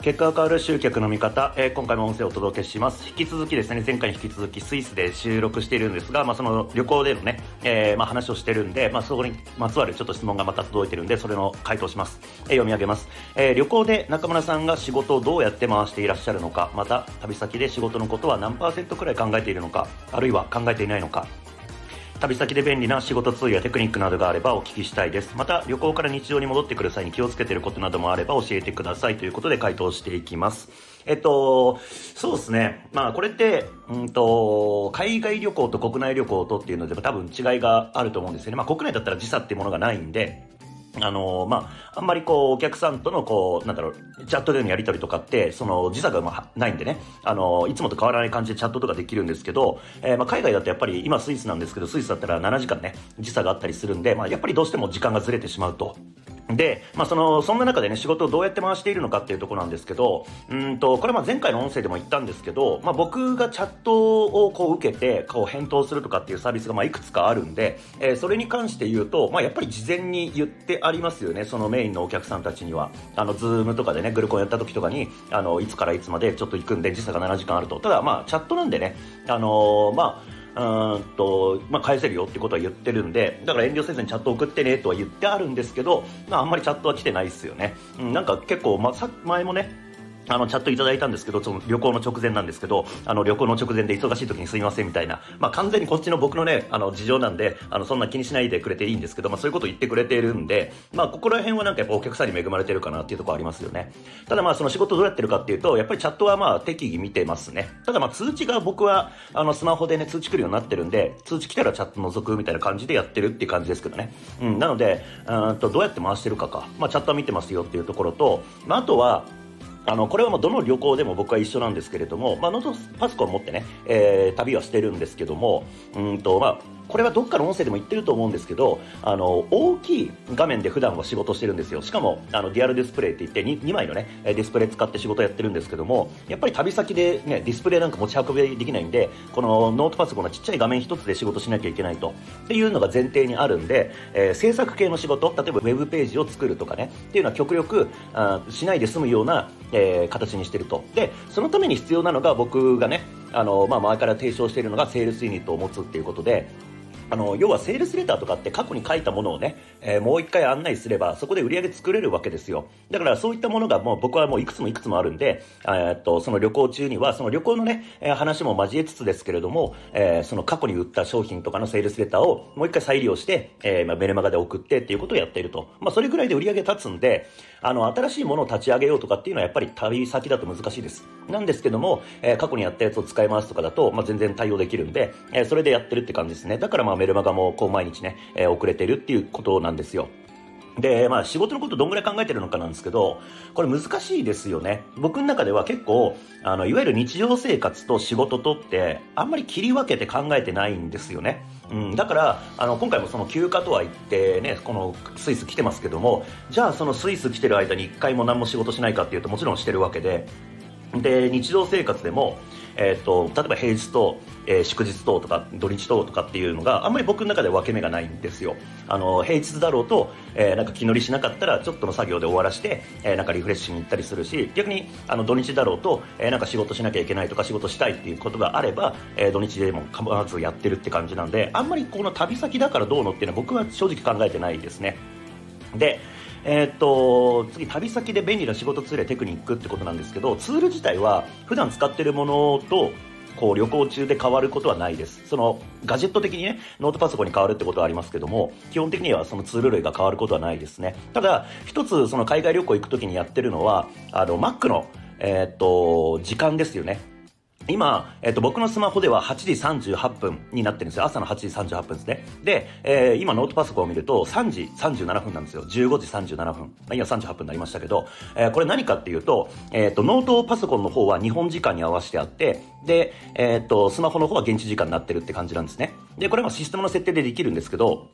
結果が変わる集客の見方、えー、今回も音声をお届けします。引き続きですね、前回に引き続きスイスで収録しているんですが、まあ、その旅行でのね、えー、まあ、話をしてるんで、まあ、そこにまつわるちょっと質問がまた届いてるんで、それの回答します。えー、読み上げます。え旅行で中村さんが仕事をどうやって回していらっしゃるのか、また旅先で仕事のことは何パーセントくらい考えているのか、あるいは考えていないのか、旅先で便利な仕事ツールやテクニックなどがあればお聞きしたいです。また、旅行から日常に戻ってくる際に気をつけてることなどもあれば教えてくださいということで回答していきます。えっと、そうですね。まあ、これって、うんと、海外旅行と国内旅行とっていうので多分違いがあると思うんですよね。まあ、国内だったら時差っていうものがないんで、あのまあ、あんまりこう、お客さんとのこう、なんだろう、チャットでのやり取りとかって、その、時差がまあないんでね、あのいつもと変わらない感じでチャットとかできるんですけど、えー、まあ、海外だとやっぱり、今スイスなんですけど、スイスだったら7時間ね、時差があったりするんで、まあ、やっぱりどうしても時間がずれてしまうと。で、まあ、その、そんな中でね、仕事をどうやって回しているのかっていうところなんですけど、うんと、これはま前回の音声でも言ったんですけど、まあ、僕がチャットをこう受けて、こう返答するとかっていうサービスがまいくつかあるんで、えー、それに関して言うと、まあ、やっぱり事前に言ってありますよね、そのメインのお客さんたちには。あの、 Zoom とかでね、グルコンやった時とかに、あの、いつからいつまでちょっと行くんで、時差が7時間あると。ただ、まあ、チャットなんでね、あのー、まあ、うんと、まあ、返せるよってことは言ってるんで、だから遠慮せずにチャット送ってねとは言ってあるんですけど、まあ、あんまりチャットは来てないですよね。うん、なんか結構、まあ、さ前もね、あの、チャットいただいたんですけど、その旅行の直前なんですけど、あの、旅行の直前で忙しい時にすいませんみたいな、まあ、完全にこっちの僕のね、あの、事情なんで、あの、そんな気にしないでくれていいんですけど、まあ、そういうこと言ってくれているんで、まあ、ここら辺はなんかやっぱお客さんに恵まれてるかなっていうところありますよね。ただまあ、その仕事どうやってるかっていうと、やっぱりチャットはまあ、適宜見てますね。ただまあ、通知が僕は、あの、スマホでね、通知来るようになってるんで、通知来たらチャット覗くみたいな感じでやってるっていう感じですけどね。うん、なので、うんと、どうやって回してるかか。まあ、チャットは見てますよっていうところと、まあ、あとは、あの、これはもうどの旅行でも僕は一緒なんですけれども、まあ、ノートパソコンを持ってね、えー、旅はしてるんですけども、うんと、まあ、これはどっかの音声でも言ってると思うんですけど、あの、大きい画面で普段は仕事してるんですよ。しかも、あの、デュアルディスプレイって言って2、2枚のね、ディスプレイ使って仕事やってるんですけども、やっぱり旅先でね、ディスプレイなんか持ち運びできないんで、このノートパソコンのちっちゃい画面一つで仕事しなきゃいけないと。っていうのが前提にあるんで、えー、制作系の仕事、例えばウェブページを作るとかね、っていうのは極力、あしないで済むような、えー、形にしてると。で、そのために必要なのが僕がね、あの、まあ、前から提唱しているのがセールスユニットを持つっていうことで、あの、要はセールスレターとかって過去に書いたものをね、えー、もう一回案内すれば、そこで売り上げ作れるわけですよ。だからそういったものがもう僕はもういくつもいくつもあるんで、えっと、その旅行中には、その旅行のね、えー、話も交えつつですけれども、えー、その過去に売った商品とかのセールスレターをもう一回再利用して、えー、まあ、メルマガで送ってっていうことをやっていると。まあ、それぐらいで売り上げ立つんで、あの、新しいものを立ち上げようとかっていうのはやっぱり旅先だと難しいです。なんですけども、えー、過去にやったやつを使い回すとかだと、まあ、全然対応できるんで、えー、それでやってるって感じですね。だからまあメルマガもこう毎日ね、えー、遅れてるっていうことなんですよ。で、まあ仕事のことどんぐらい考えてるのかなんですけど、これ難しいですよね。僕の中では結構、あの、いわゆる日常生活と仕事とって、あんまり切り分けて考えてないんですよね。うん、だから、あの、今回もその休暇とは言ってね、このスイス来てますけども、じゃあそのスイス来てる間に一回も何も仕事しないかっていうともちろんしてるわけで、で、日常生活でも、え、ー、と、例えば平日と、えー、祝日ととか土日ととかっていうのがあんまり僕の中で分け目がないんですよ。あの、平日だろうと、えー、なんか気乗りしなかったらちょっとの作業で終わらして、えー、なんかリフレッシュに行ったりするし、逆にあの土日だろうと、え、なんか仕事しなきゃいけないとか仕事したいっていうことがあれば、え、土日でも必ずやってるって感じなんで、あんまりこの旅先だからどうのっていうのは僕は正直考えてないですね。で、えー、っと、次、旅先で便利な仕事ツールやテクニックってことなんですけど、ツール自体は普段使ってるものと、こう旅行中で変わることはないです。そのガジェット的にね、ノートパソコンに変わるってことはありますけども、基本的にはそのツール類が変わることはないですね。ただ、一つその海外旅行行くときにやってるのは、あの、Mac の、えー、っと、時間ですよね。今、えっ、と、僕のスマホでは8時38分になってるんですよ。朝の8時38分ですね。で、えー、今ノートパソコンを見ると3時37分なんですよ。15時37分。あ、今38分になりましたけど、えー、これ何かっていうと、えっ、と、ノートパソコンの方は日本時間に合わせてあって、で、えっ、と、スマホの方は現地時間になってるって感じなんですね。で、これはシステムの設定でできるんですけど、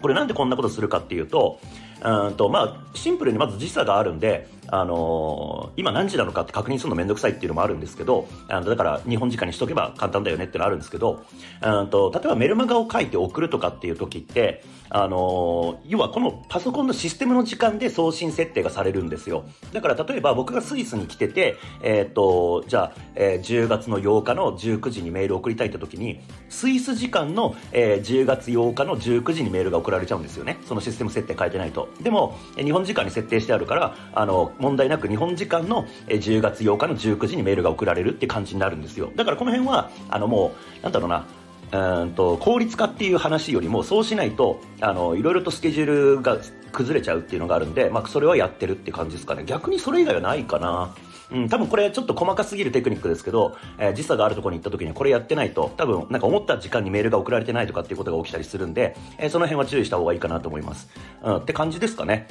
これなんでこんなことするかっていうと、うんと、まあ、シンプルにまず時差があるんで、あのー、今何時なのかって確認するのめんどくさいっていうのもあるんですけど、あのだから日本時間にしとけば簡単だよねってのあるんですけど、うんと、例えばメルマガを書いて送るとかっていう時って、あの要はこのパソコンのシステムの時間で送信設定がされるんですよ。だから例えば僕がスイスに来てて、えっ、と、じゃあ、えー、10月の8日の19時にメールを送りたいって時に、スイス時間の、えー、10月8日の19時にメールが送られちゃうんですよね。そのシステム設定変えてないと。でも、日本時間に設定してあるから、あの、問題なく日本時間の10月8日の19時にメールが送られるって感じになるんですよ。だからこの辺は、あのもう、なんだろうな、うんと効率化っていう話よりもそうしないとあのいろいろとスケジュールが崩れちゃうっていうのがあるんで、まあ、それはやってるって感じですかね逆にそれ以外はないかなうん、多分これちょっと細かすぎるテクニックですけど、えー、時差があるところに行った時にこれやってないと、多分なんか思った時間にメールが送られてないとかっていうことが起きたりするんで、えー、その辺は注意した方がいいかなと思います。うん、って感じですかね。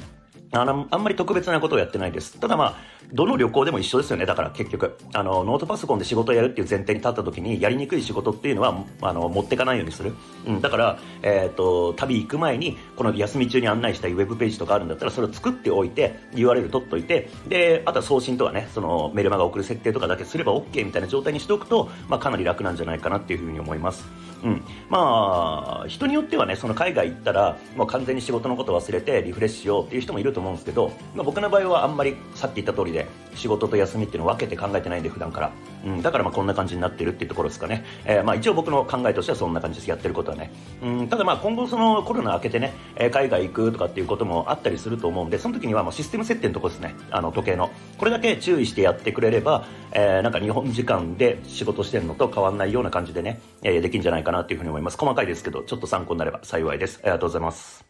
あの、あんまり特別なことをやってないです。ただまあ、どの旅行でも一緒ですよね。だから結局、あの、ノートパソコンで仕事をやるっていう前提に立った時に、やりにくい仕事っていうのは、あの、持ってかないようにする。うん、だから、えっ、ー、と、旅行く前に、この休み中に案内したいウェブページとかあるんだったら、それを作っておいて、URL 取っといて、で、あとは送信とかね、その、メルマガ送る設定とかだけすれば OK みたいな状態にしておくと、まあ、かなり楽なんじゃないかなっていうふうに思います。うん。まあ、人によってはね、その海外行ったら、もう完全に仕事のこと忘れてリフレッシュしようっていう人もいるとと思うんですけど、まあ、僕の場合はあんまりさっき言った通りで仕事と休みっていうのを分けて考えてないんで普段から、うん、だからまあこんな感じになってるっていうところですかね、えー、まあ一応僕の考えとしてはそんな感じです。やってることはね、うん、ただまあ今後そのコロナ明けてね、え、海外行くとかっていうこともあったりすると思うんでその時にはもうシステム設定のとこですね。あの時計の。これだけ注意してやってくれれば、えー、なんか日本時間で仕事してるのと変わらないような感じでね、え、できるんじゃないかなっていうふうに思います。細かいですけどちょっと参考になれば幸いです。ありがとうございます。